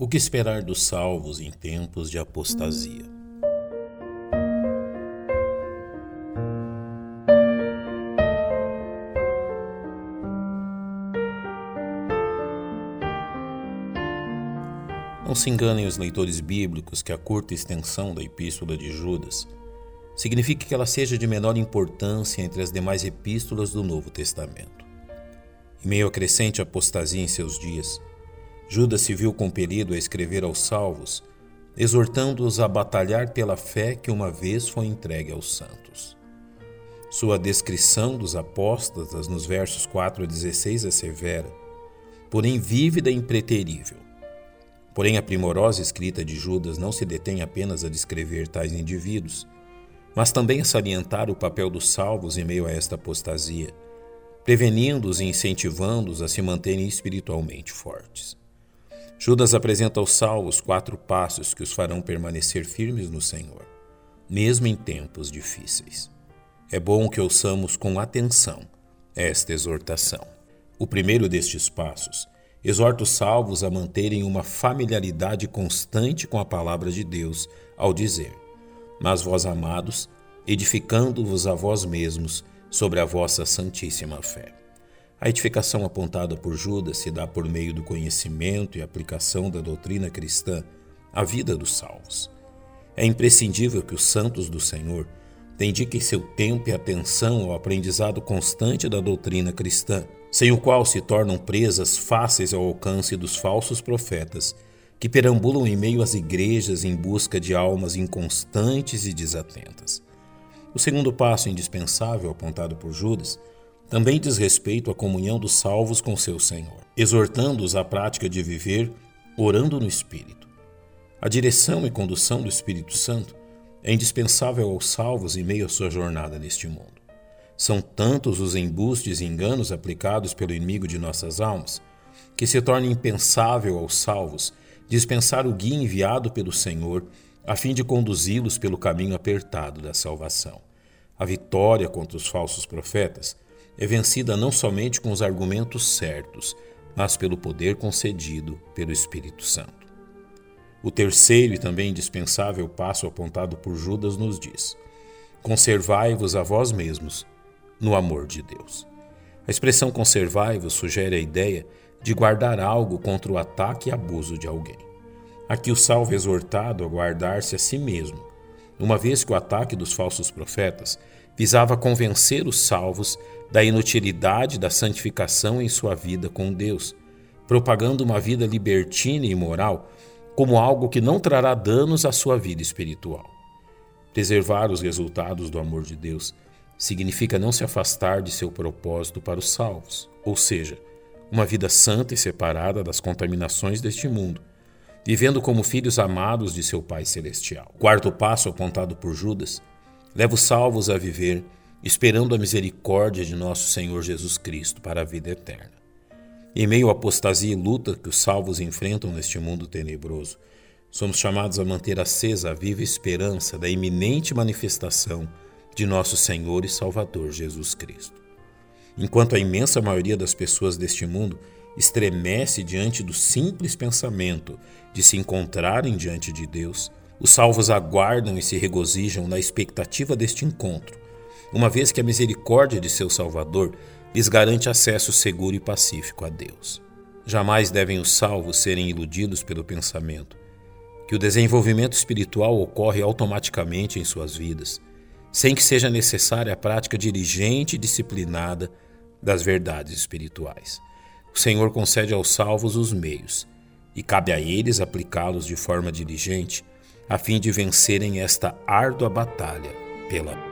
O que esperar dos salvos em tempos de apostasia? Não se enganem os leitores bíblicos que a curta extensão da Epístola de Judas significa que ela seja de menor importância entre as demais epístolas do Novo Testamento. Em meio à crescente apostasia em seus dias, Judas se viu compelido a escrever aos salvos, exortando-os a batalhar pela fé que uma vez foi entregue aos santos. Sua descrição dos apóstatas nos versos 4 a 16 é severa, porém vívida e impreterível. Porém, a primorosa escrita de Judas não se detém apenas a descrever tais indivíduos, mas também a salientar o papel dos salvos em meio a esta apostasia, prevenindo-os e incentivando-os a se manterem espiritualmente fortes. Judas apresenta aos salvos quatro passos que os farão permanecer firmes no Senhor, mesmo em tempos difíceis. É bom que ouçamos com atenção esta exortação. O primeiro destes passos exorta os salvos a manterem uma familiaridade constante com a palavra de Deus, ao dizer: Mas vós, amados, edificando-vos a vós mesmos sobre a vossa santíssima fé. A edificação apontada por Judas se dá por meio do conhecimento e aplicação da doutrina cristã à vida dos salvos. É imprescindível que os santos do Senhor dediquem seu tempo e atenção ao aprendizado constante da doutrina cristã, sem o qual se tornam presas fáceis ao alcance dos falsos profetas que perambulam em meio às igrejas em busca de almas inconstantes e desatentas. O segundo passo indispensável apontado por Judas também diz respeito à comunhão dos salvos com seu Senhor, exortando-os à prática de viver orando no Espírito. A direção e condução do Espírito Santo é indispensável aos salvos em meio à sua jornada neste mundo. São tantos os embustes e enganos aplicados pelo inimigo de nossas almas que se torna impensável aos salvos dispensar o guia enviado pelo Senhor a fim de conduzi-los pelo caminho apertado da salvação. A vitória contra os falsos profetas é vencida não somente com os argumentos certos, mas pelo poder concedido pelo Espírito Santo. O terceiro e também indispensável passo apontado por Judas nos diz: Conservai-vos a vós mesmos no amor de Deus. A expressão conservai-vos sugere a ideia de guardar algo contra o ataque e abuso de alguém. Aqui o salvo exortado a guardar-se a si mesmo, uma vez que o ataque dos falsos profetas visava convencer os salvos da inutilidade da santificação em sua vida com Deus, propagando uma vida libertina e imoral como algo que não trará danos à sua vida espiritual. Preservar os resultados do amor de Deus significa não se afastar de seu propósito para os salvos, ou seja, uma vida santa e separada das contaminações deste mundo, vivendo como filhos amados de seu Pai Celestial. quarto passo apontado por Judas leva os salvos a viver esperando a misericórdia de nosso Senhor Jesus Cristo para a vida eterna. Em meio à apostasia e luta que os salvos enfrentam neste mundo tenebroso, somos chamados a manter acesa a viva esperança da iminente manifestação de nosso Senhor e Salvador Jesus Cristo. Enquanto a imensa maioria das pessoas deste mundo estremece diante do simples pensamento de se encontrarem diante de Deus, os salvos aguardam e se regozijam na expectativa deste encontro, uma vez que a misericórdia de seu Salvador lhes garante acesso seguro e pacífico a Deus. Jamais devem os salvos serem iludidos pelo pensamento que o desenvolvimento espiritual ocorre automaticamente em suas vidas, sem que seja necessária a prática diligente e disciplinada das verdades espirituais. O Senhor concede aos salvos os meios, e cabe a eles aplicá-los de forma diligente, a fim de vencerem esta árdua batalha pela